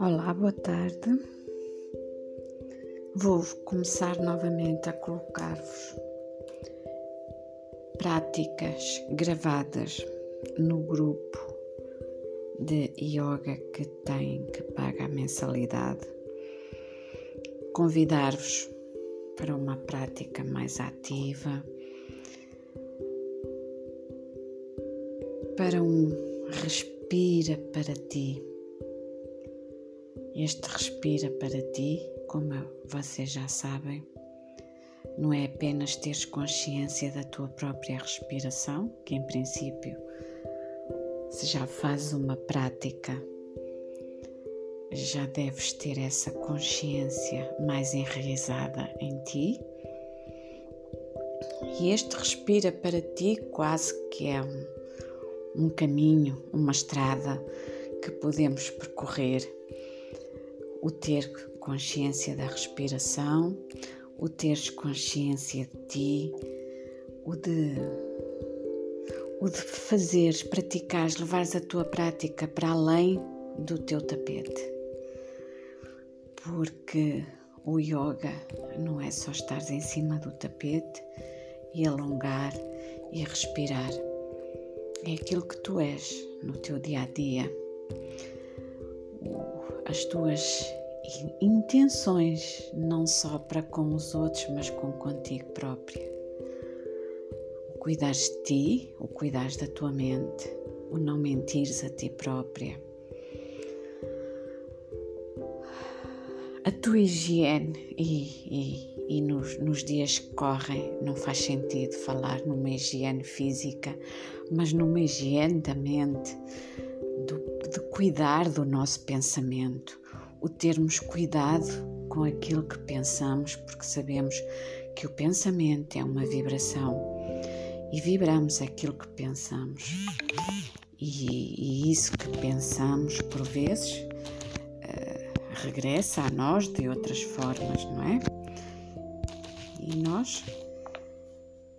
Olá, boa tarde. Vou começar novamente a colocar-vos práticas gravadas no grupo de yoga que tem que paga a mensalidade. Convidar-vos para uma prática mais ativa, para um respira para ti este respira para ti, como vocês já sabem, não é apenas teres consciência da tua própria respiração, que em princípio, se já fazes uma prática, já deves ter essa consciência mais enraizada em ti. E este respira para ti quase que é um, um caminho, uma estrada que podemos percorrer o ter consciência da respiração, o teres consciência de ti, o de, o de fazeres, praticares, levares a tua prática para além do teu tapete. Porque o yoga não é só estar em cima do tapete e alongar e respirar. É aquilo que tu és no teu dia a dia as tuas intenções, não só para com os outros, mas com contigo própria. O cuidares de ti, o cuidares da tua mente, o não mentires a ti própria. A tua higiene e, e, e nos, nos dias que correm não faz sentido falar numa higiene física, mas numa higiene da mente, do de cuidar do nosso pensamento, o termos cuidado com aquilo que pensamos, porque sabemos que o pensamento é uma vibração e vibramos aquilo que pensamos. E, e isso que pensamos, por vezes, uh, regressa a nós de outras formas, não é? E nós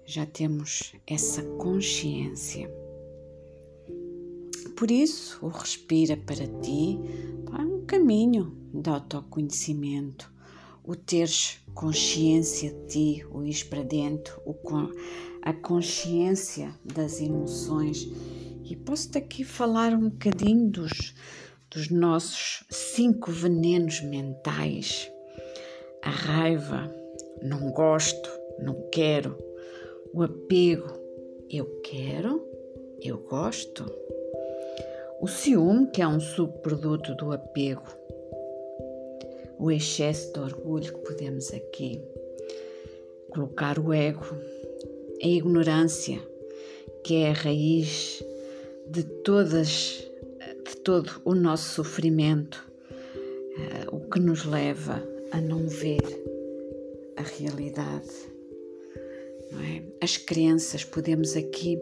já temos essa consciência. Por isso, o respira para ti é um caminho de autoconhecimento, o teres consciência de ti, o ir para dentro, o, a consciência das emoções. E posso-te aqui falar um bocadinho dos, dos nossos cinco venenos mentais: a raiva, não gosto, não quero, o apego, eu quero, eu gosto. O ciúme, que é um subproduto do apego, o excesso de orgulho que podemos aqui colocar o ego, a ignorância, que é a raiz de todas de todo o nosso sofrimento, eh, o que nos leva a não ver a realidade. É? As crenças podemos aqui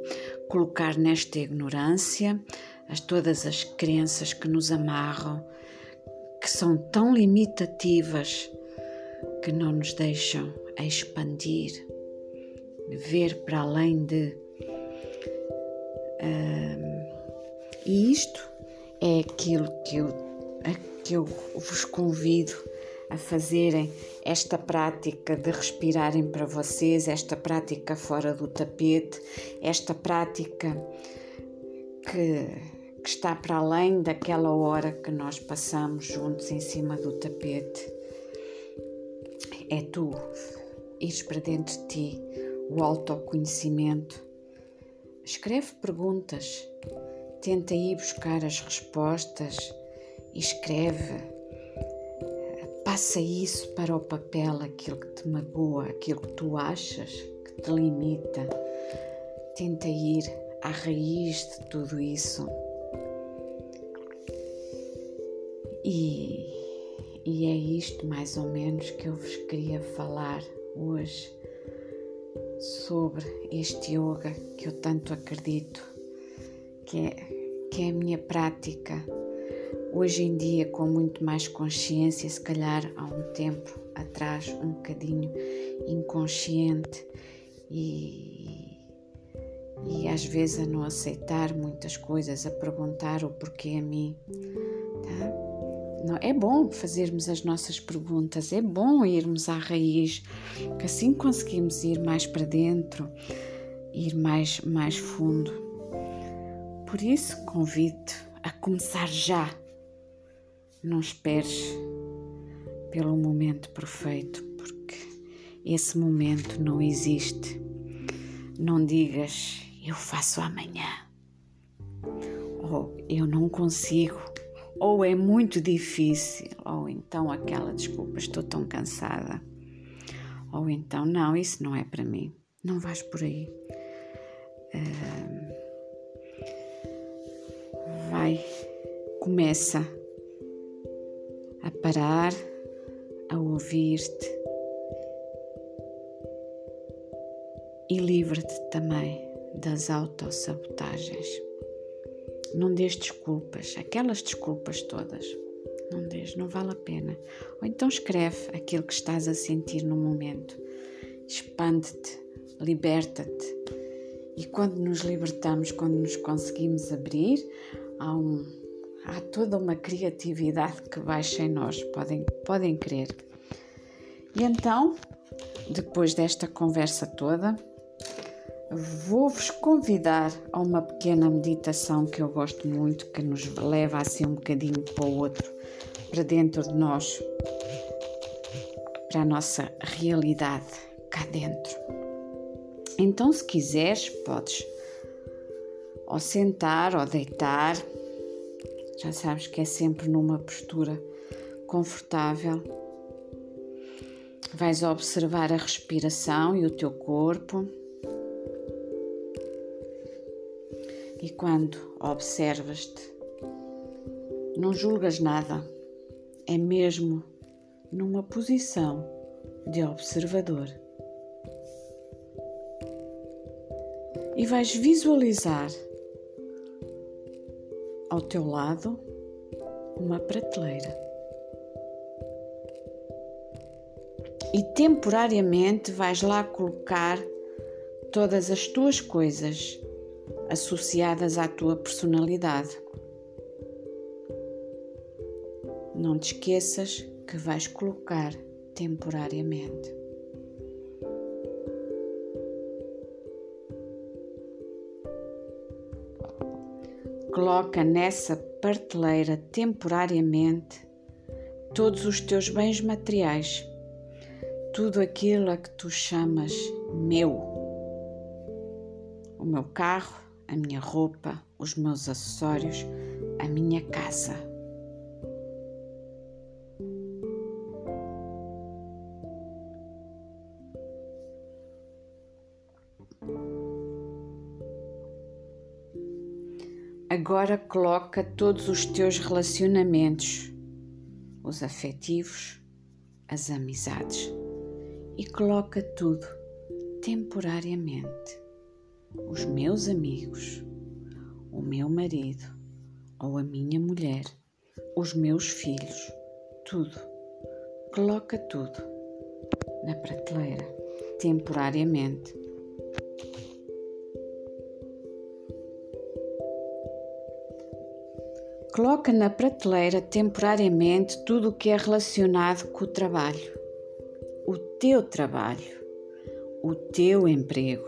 colocar nesta ignorância as todas as crenças que nos amarram, que são tão limitativas que não nos deixam expandir, ver para além de. e isto é aquilo que eu, que eu vos convido a fazerem esta prática de respirarem para vocês, esta prática fora do tapete, esta prática que, que está para além daquela hora que nós passamos juntos em cima do tapete. É tu, ires para dentro de ti, o autoconhecimento. Escreve perguntas, tenta ir buscar as respostas escreve. Passa isso para o papel, aquilo que te magoa, aquilo que tu achas que te limita. Tenta ir à raiz de tudo isso. E, e é isto mais ou menos que eu vos queria falar hoje sobre este yoga que eu tanto acredito, que é, que é a minha prática. Hoje em dia, com muito mais consciência, se calhar há um tempo atrás, um bocadinho inconsciente, e, às vezes a não aceitar muitas coisas, a perguntar o porquê a mim. Tá? Não, é bom fazermos as nossas perguntas, é bom irmos à raiz, que assim conseguimos ir mais para dentro, ir mais, mais fundo. Por isso, convido a começar já. Não esperes pelo momento perfeito, porque esse momento não existe. Não digas eu faço amanhã, ou eu não consigo. Ou é muito difícil, ou então aquela desculpa, estou tão cansada, ou então não, isso não é para mim, não vais por aí. Uh, vai, começa parar, a ouvir-te e livra-te também das autossabotagens. Não dês desculpas, aquelas desculpas todas. Não dês, não vale a pena. Ou então escreve aquilo que estás a sentir no momento. Expande-te, liberta-te. E quando nos libertamos, quando nos conseguimos abrir, há, um, há toda uma criatividade que baixa em nós, podem, podem crer. E então, depois desta conversa toda, vou-vos convidar a uma pequena meditação que eu gosto muito, que nos leva assim um bocadinho para o outro, para dentro de nós, para a nossa realidade cá dentro. Então, se quiseres, podes ou sentar ou deitar, já sabes que é sempre numa postura confortável. Vais observar a respiração e o teu corpo. E quando observas-te, não julgas nada, é mesmo numa posição de observador. E vais visualizar ao teu lado uma prateleira. E temporariamente vais lá colocar todas as tuas coisas associadas à tua personalidade. Não te esqueças que vais colocar temporariamente. Coloca nessa prateleira temporariamente todos os teus bens materiais, tudo aquilo a que tu chamas meu. O meu carro, a minha roupa, os meus acessórios, a minha casa. Agora coloca todos os teus relacionamentos, os afetivos, as amizades e coloca tudo temporariamente os meus amigos, o meu marido ou a minha mulher, os meus filhos, tudo. Coloca tudo na prateleira, temporariamente. Coloca na prateleira temporariamente tudo o que é relacionado com o trabalho, o teu trabalho, o teu emprego.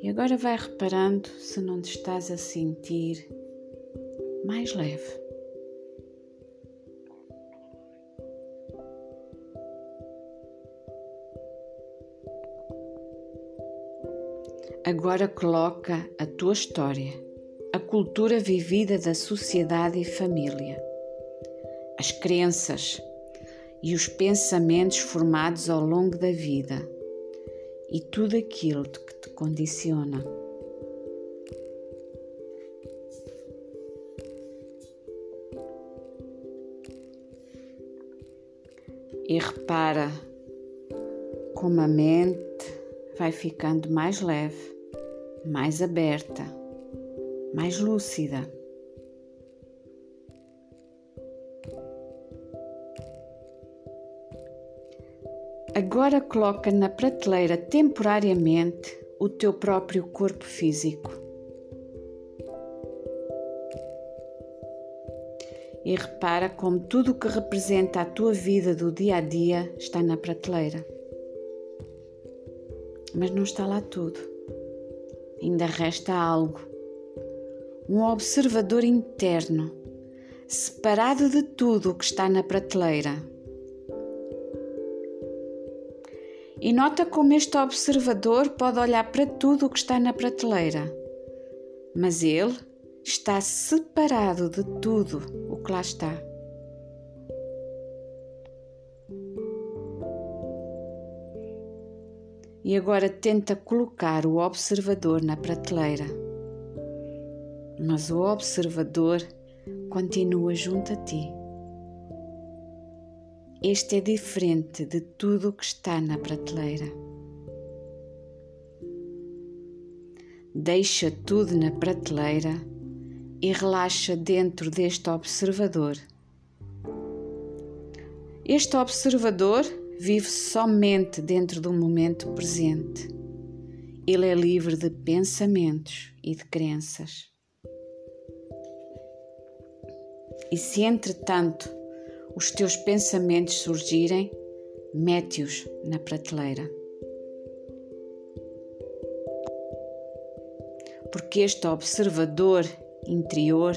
E agora vai reparando se não te estás a sentir mais leve. Agora coloca a tua história, a cultura vivida da sociedade e família, as crenças e os pensamentos formados ao longo da vida e tudo aquilo que te condiciona. E repara como a mente vai ficando mais leve, mais aberta, mais lúcida. Agora coloca na prateleira temporariamente o teu próprio corpo físico. e repara como tudo o que representa a tua vida do dia a dia está na prateleira. Mas não está lá tudo. Ainda resta algo. Um observador interno, separado de tudo o que está na prateleira E nota como este observador pode olhar para tudo o que está na prateleira, mas ele está separado de tudo o que lá está. E agora tenta colocar o observador na prateleira, mas o observador continua junto a ti. Este é diferente de tudo o que está na prateleira. Deixa tudo na prateleira e relaxa dentro deste observador. Este observador vive somente dentro do momento presente. Ele é livre de pensamentos e de crenças. E se entretanto os teus pensamentos surgirem, mete-os na prateleira. Porque este observador interior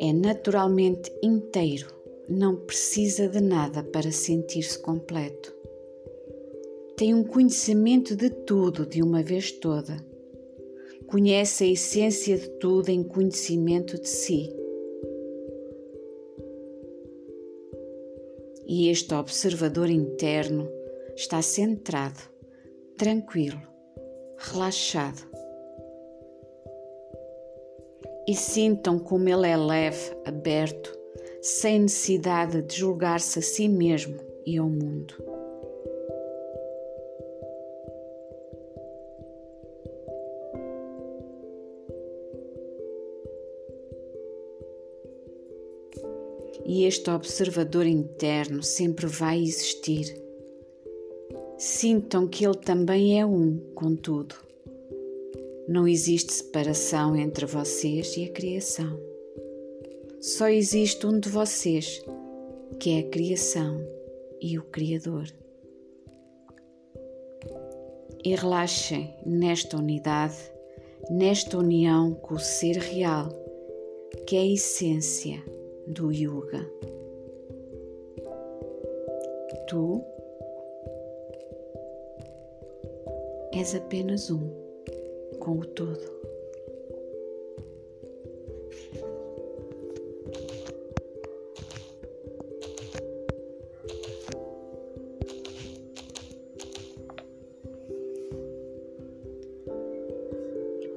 é naturalmente inteiro, não precisa de nada para sentir-se completo. Tem um conhecimento de tudo de uma vez toda. Conhece a essência de tudo em conhecimento de si e este observador interno está centrado, tranquilo, relaxado. E sintam como ele é leve, aberto, sem necessidade de julgar-se a si mesmo e ao mundo. e este observador interno sempre vai existir. Sintam que ele também é um com tudo. Não existe separação entre vocês e a criação. Só existe um de vocês, que é a criação e o Criador. E relaxem nesta unidade, nesta união com o ser real, que é a essência do yoga. Tu és apenas um com o todo.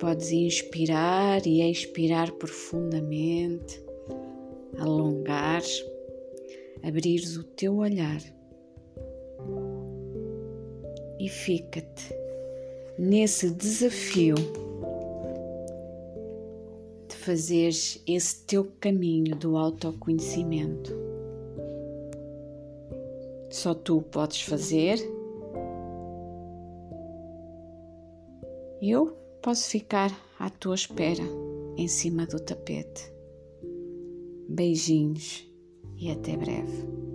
Podes inspirar e expirar profundamente alongares, abrires o teu olhar e fica-te nesse desafio de fazeres esse teu caminho do autoconhecimento. Só tu podes fazer. Eu posso ficar à tua espera em cima do tapete. Beijinhos e até breve.